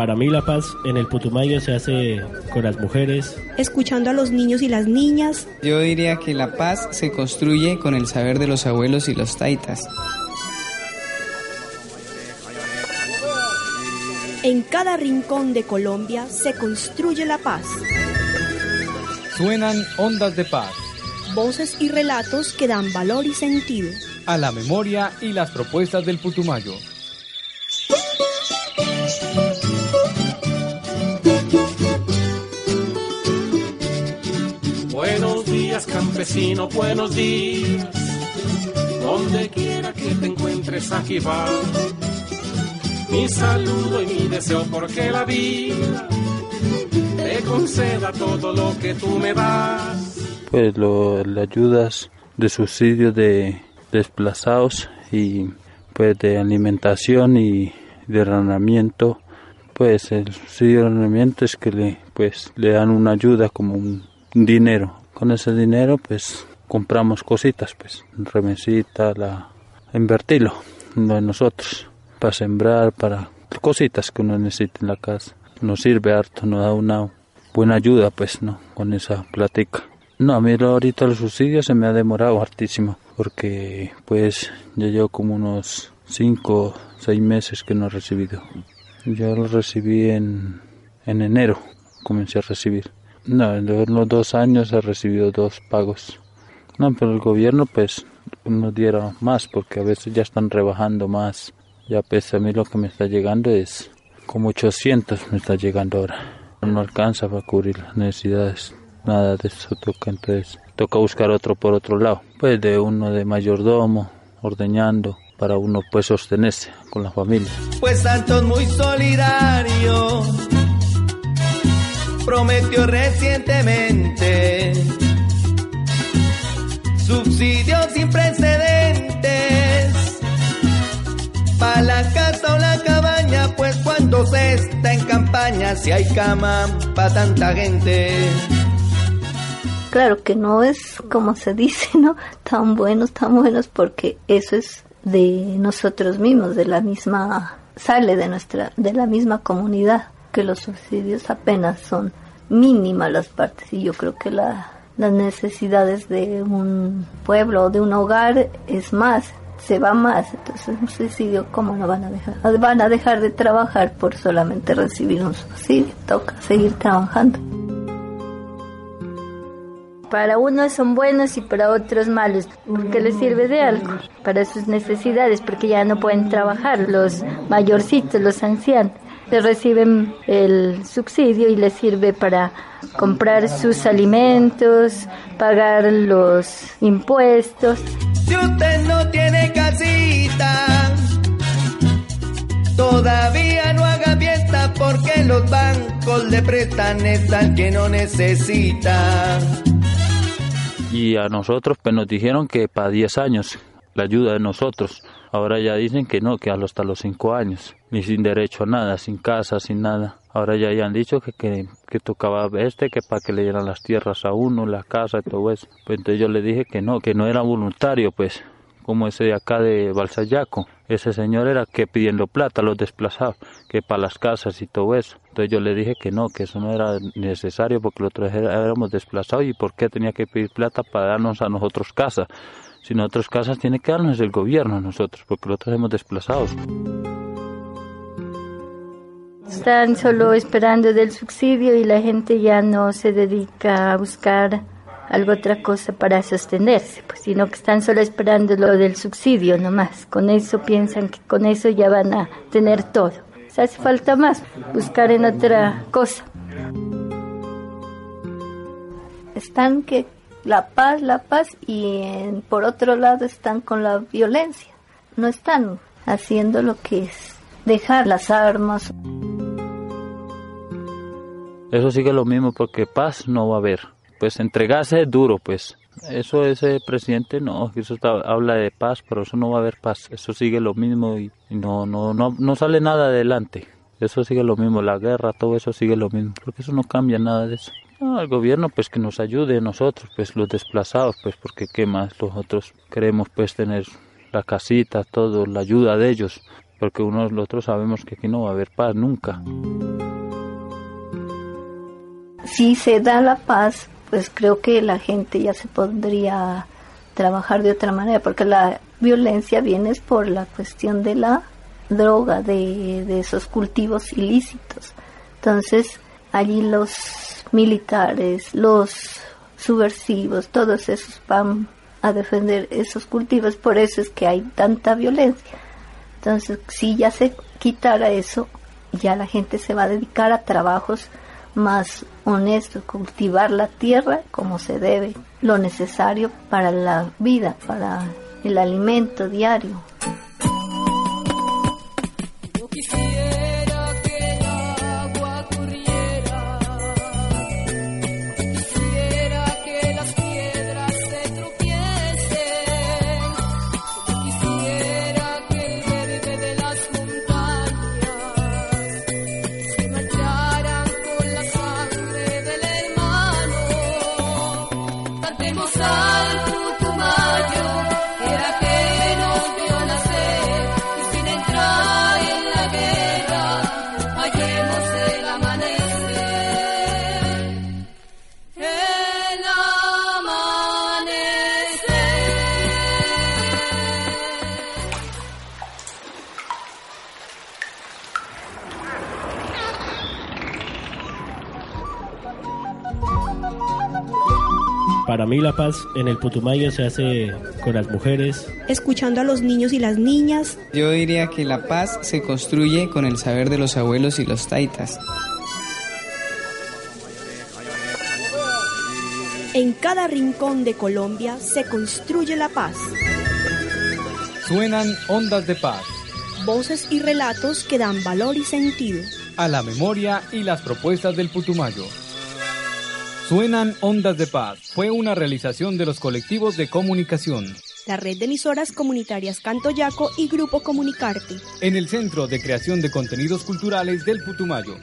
Para mí la paz en el Putumayo se hace con las mujeres. Escuchando a los niños y las niñas. Yo diría que la paz se construye con el saber de los abuelos y los taitas. En cada rincón de Colombia se construye la paz. Suenan ondas de paz. Voces y relatos que dan valor y sentido a la memoria y las propuestas del Putumayo. Días campesino, buenos días. Donde quiera que te encuentres aquí va. Mi saludo y mi deseo porque la vida te conceda todo lo que tú me das. Pues lo, le ayudas de subsidio de desplazados y pues de alimentación y de arrendamiento pues el subsidio de arrendamiento es que le pues le dan una ayuda como un dinero con ese dinero pues compramos cositas pues remesita la invertirlo de nosotros para sembrar para cositas que uno necesita en la casa nos sirve harto nos da una buena ayuda pues no con esa plática no a mí ahorita el subsidio se me ha demorado hartísimo porque pues ya llevo como unos 5 6 meses que no he recibido. Yo lo recibí en enero, comencé a recibir. No, en los dos años he recibido dos pagos. No, pero el gobierno pues nos diera más porque a veces ya están rebajando más. Ya pues a mí lo que me está llegando es como 800 me está llegando ahora. No alcanza para cubrir las necesidades. Nada de eso toca entonces toca buscar otro por otro lado, pues de uno de mayordomo, ordeñando, para uno pues sostenerse con la familia. Pues Santos muy solidario, prometió recientemente. Subsidios sin precedentes. Para la casa o la cabaña, pues cuando se está en campaña, si hay cama para tanta gente. Claro que no es como se dice, ¿no? Tan buenos, tan buenos, porque eso es de nosotros mismos, de la misma, sale de nuestra, de la misma comunidad, que los subsidios apenas son mínimas las partes y yo creo que la, las necesidades de un pueblo o de un hogar es más, se va más, entonces un subsidio, ¿cómo no van a dejar? Van a dejar de trabajar por solamente recibir un subsidio, toca seguir trabajando para unos son buenos y para otros malos, porque les sirve de algo, para sus necesidades, porque ya no pueden trabajar los mayorcitos, los ancianos. Les reciben el subsidio y les sirve para comprar sus alimentos, pagar los impuestos. Si usted no tiene casita, todavía no haga fiesta porque los bancos le prestan es al que no necesita y a nosotros pues nos dijeron que para 10 años la ayuda de nosotros. Ahora ya dicen que no, que hasta los 5 años, ni sin derecho a nada, sin casa, sin nada. Ahora ya, han dicho que, que, tocaba este, que para que le dieran las tierras a uno, la casa y todo eso. Pues entonces yo le dije que no, que no era voluntario, pues, como ese de acá de Balsayaco. Ese señor era que pidiendo plata a los desplazados, que para las casas y todo eso. Entonces yo le dije que no, que eso no era necesario porque los éramos desplazados y por qué tenía que pedir plata para darnos a nosotros casa. Si nosotros casas tiene que darnos el gobierno a nosotros, porque los otros hemos desplazados. Están solo esperando del subsidio y la gente ya no se dedica a buscar algo otra cosa para sostenerse, pues, sino que están solo esperando lo del subsidio nomás. Con eso piensan que con eso ya van a tener todo. Se hace falta más, buscar en otra cosa. Están que la paz, la paz y por otro lado están con la violencia. No están haciendo lo que es dejar las armas. Eso sigue lo mismo porque paz no va a haber pues entregarse es duro, pues. Eso ese presidente no, eso habla de paz, pero eso no va a haber paz. Eso sigue lo mismo y, no, no, no, no sale nada adelante. Eso sigue lo mismo, la guerra, todo eso sigue lo mismo, porque eso no cambia nada de eso. el gobierno pues que nos ayude nosotros, pues los desplazados, pues porque qué más, nosotros queremos pues tener la casita, todo, la ayuda de ellos, porque unos nosotros sabemos que aquí no va a haber paz nunca. Si se da la paz, pues creo que la gente ya se podría trabajar de otra manera, porque la violencia viene por la cuestión de la droga, de, de esos cultivos ilícitos. Entonces, allí los militares, los subversivos, todos esos van a defender esos cultivos, por eso es que hay tanta violencia. Entonces, si ya se quitara eso, ya la gente se va a dedicar a trabajos más honestos, cultivar la tierra como se debe, lo necesario para la vida, para el alimento diario. Para mí la paz en el Putumayo se hace con las mujeres. Escuchando a los niños y las niñas. Yo diría que la paz se construye con el saber de los abuelos y los taitas. En cada rincón de Colombia se construye la paz. Suenan ondas de paz. Voces y relatos que dan valor y sentido. A la memoria y las propuestas del Putumayo. Suenan Ondas de Paz. Fue una realización de los colectivos de comunicación. La red de emisoras comunitarias Canto Yaco y Grupo Comunicarte. En el Centro de Creación de Contenidos Culturales del Putumayo.